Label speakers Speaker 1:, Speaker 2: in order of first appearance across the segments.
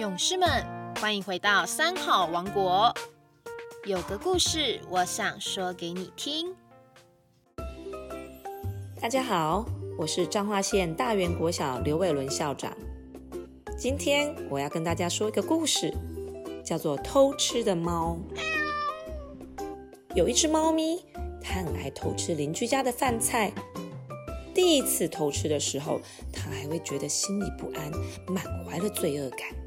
Speaker 1: 勇士们，欢迎回到三好王国。有个故事，我想说给你听。
Speaker 2: 大家好，我是彰化县大园国小刘伟伦校长。今天我要跟大家说一个故事，叫做《偷吃的猫》。有一只猫咪，它很爱偷吃邻居家的饭菜。第一次偷吃的时候，它还会觉得心里不安，满怀了罪恶感。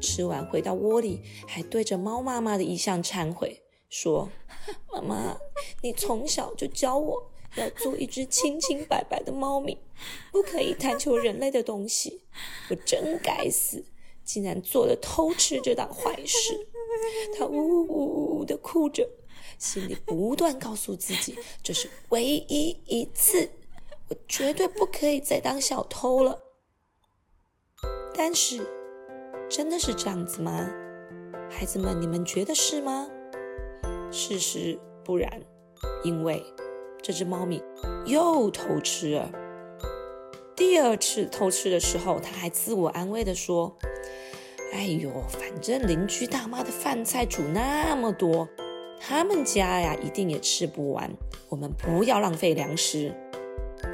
Speaker 2: 吃完回到窝里，还对着猫妈妈的遗像忏悔，说：“妈妈，你从小就教我。”要做一只清清白白的猫咪，不可以贪求人类的东西。我真该死，竟然做了偷吃这档坏事。他呜呜呜的哭着，心里不断告诉自己，这是唯一一次，我绝对不可以再当小偷了。但是，真的是这样子吗？孩子们，你们觉得是吗？事实不然，因为。这只猫咪又偷吃了。第二次偷吃的时候，它还自我安慰地说：“哎呦，反正邻居大妈的饭菜煮那么多，他们家呀一定也吃不完。我们不要浪费粮食。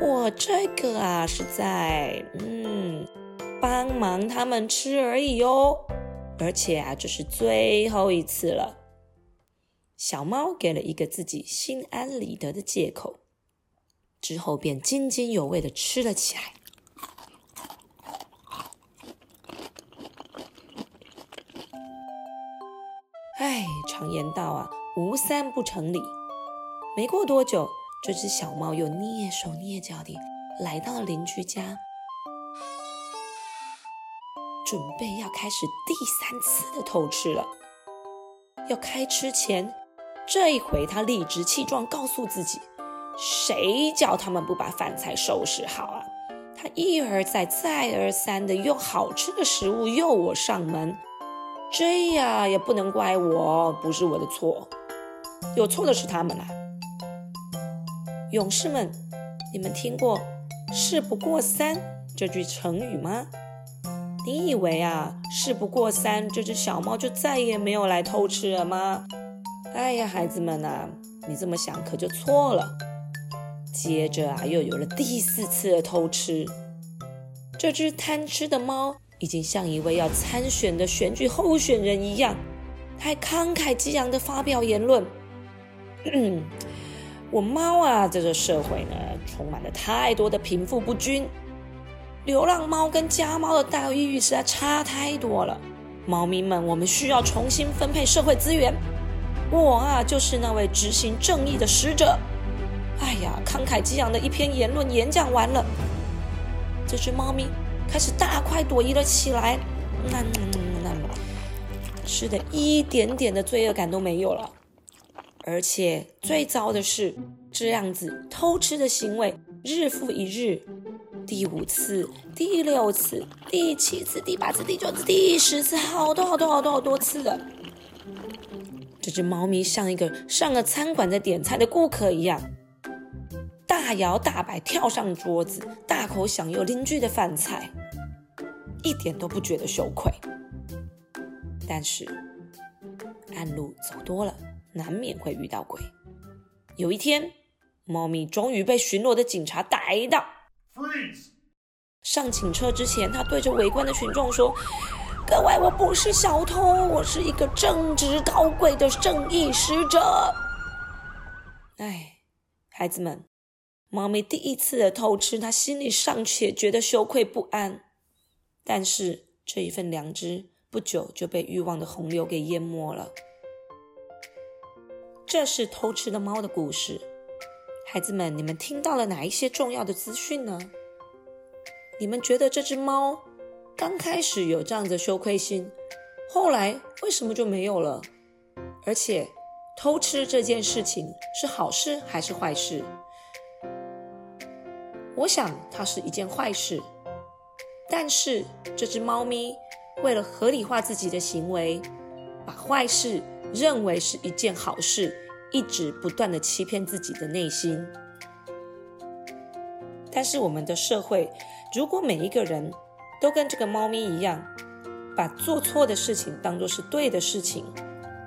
Speaker 2: 我这个啊是在嗯帮忙他们吃而已哦。而且啊，这是最后一次了。”小猫给了一个自己心安理得的借口，之后便津津有味的吃了起来。哎，常言道啊，无三不成礼。没过多久，这只小猫又蹑手蹑脚地来到了邻居家，准备要开始第三次的偷吃了。要开吃前。这一回，他理直气壮告诉自己：“谁叫他们不把饭菜收拾好啊？”他一而再、再而三的用好吃的食物诱我上门，这呀也不能怪我，不是我的错，有错的是他们啦。勇士们，你们听过“事不过三”这句成语吗？你以为啊，“事不过三”这只小猫就再也没有来偷吃了吗？哎呀，孩子们呐，你这么想可就错了。接着啊，又有了第四次的偷吃。这只贪吃的猫已经像一位要参选的选举候选人一样，还慷慨激昂地发表言论。我猫啊，在这社会呢，充满了太多的贫富不均，流浪猫跟家猫的待遇实在差太多了。猫咪们，我们需要重新分配社会资源。我啊，就是那位执行正义的使者。哎呀，慷慨激昂的一篇言论演讲完了，这只猫咪开始大快朵颐了起来，那那那，吃的一点点的罪恶感都没有了。而且最糟的是，这样子偷吃的行为日复一日，第五次、第六次、第七次、第八次、第九次、第十次，好多好多好多好多次了。这只猫咪像一个上了餐馆在点菜的顾客一样，大摇大摆跳上桌子，大口享用邻居的饭菜，一点都不觉得羞愧。但是，暗路走多了，难免会遇到鬼。有一天，猫咪终于被巡逻的警察逮到。上警车之前，他对着围观的群众说。各位，我不是小偷，我是一个正直高贵的正义使者。哎，孩子们，猫咪第一次的偷吃，它心里尚且觉得羞愧不安，但是这一份良知不久就被欲望的洪流给淹没了。这是偷吃的猫的故事。孩子们，你们听到了哪一些重要的资讯呢？你们觉得这只猫？刚开始有这样的羞愧心，后来为什么就没有了？而且偷吃这件事情是好事还是坏事？我想它是一件坏事。但是这只猫咪为了合理化自己的行为，把坏事认为是一件好事，一直不断的欺骗自己的内心。但是我们的社会，如果每一个人，都跟这个猫咪一样，把做错的事情当作是对的事情，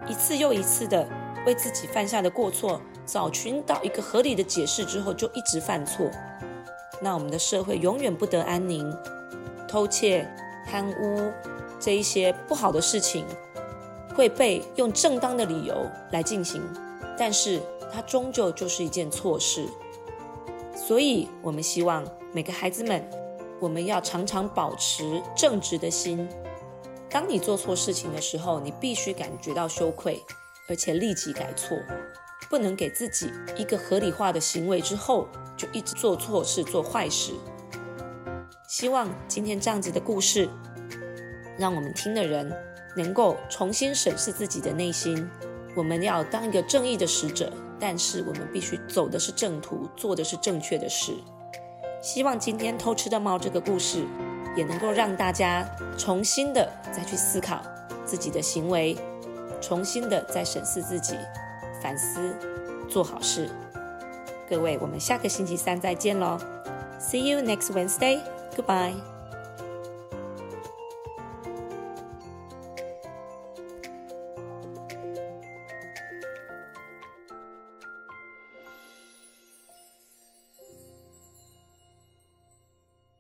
Speaker 2: 一次又一次的为自己犯下的过错找寻到一个合理的解释之后，就一直犯错，那我们的社会永远不得安宁。偷窃、贪污这一些不好的事情会被用正当的理由来进行，但是它终究就是一件错事。所以，我们希望每个孩子们，我们要常常保持正直的心。当你做错事情的时候，你必须感觉到羞愧，而且立即改错，不能给自己一个合理化的行为之后就一直做错事、做坏事。希望今天这样子的故事，让我们听的人能够重新审视自己的内心。我们要当一个正义的使者，但是我们必须走的是正途，做的是正确的事。希望今天偷吃的猫这个故事。也能够让大家重新的再去思考自己的行为，重新的再审视自己，反思，做好事。各位，我们下个星期三再见喽！See you next Wednesday. Goodbye.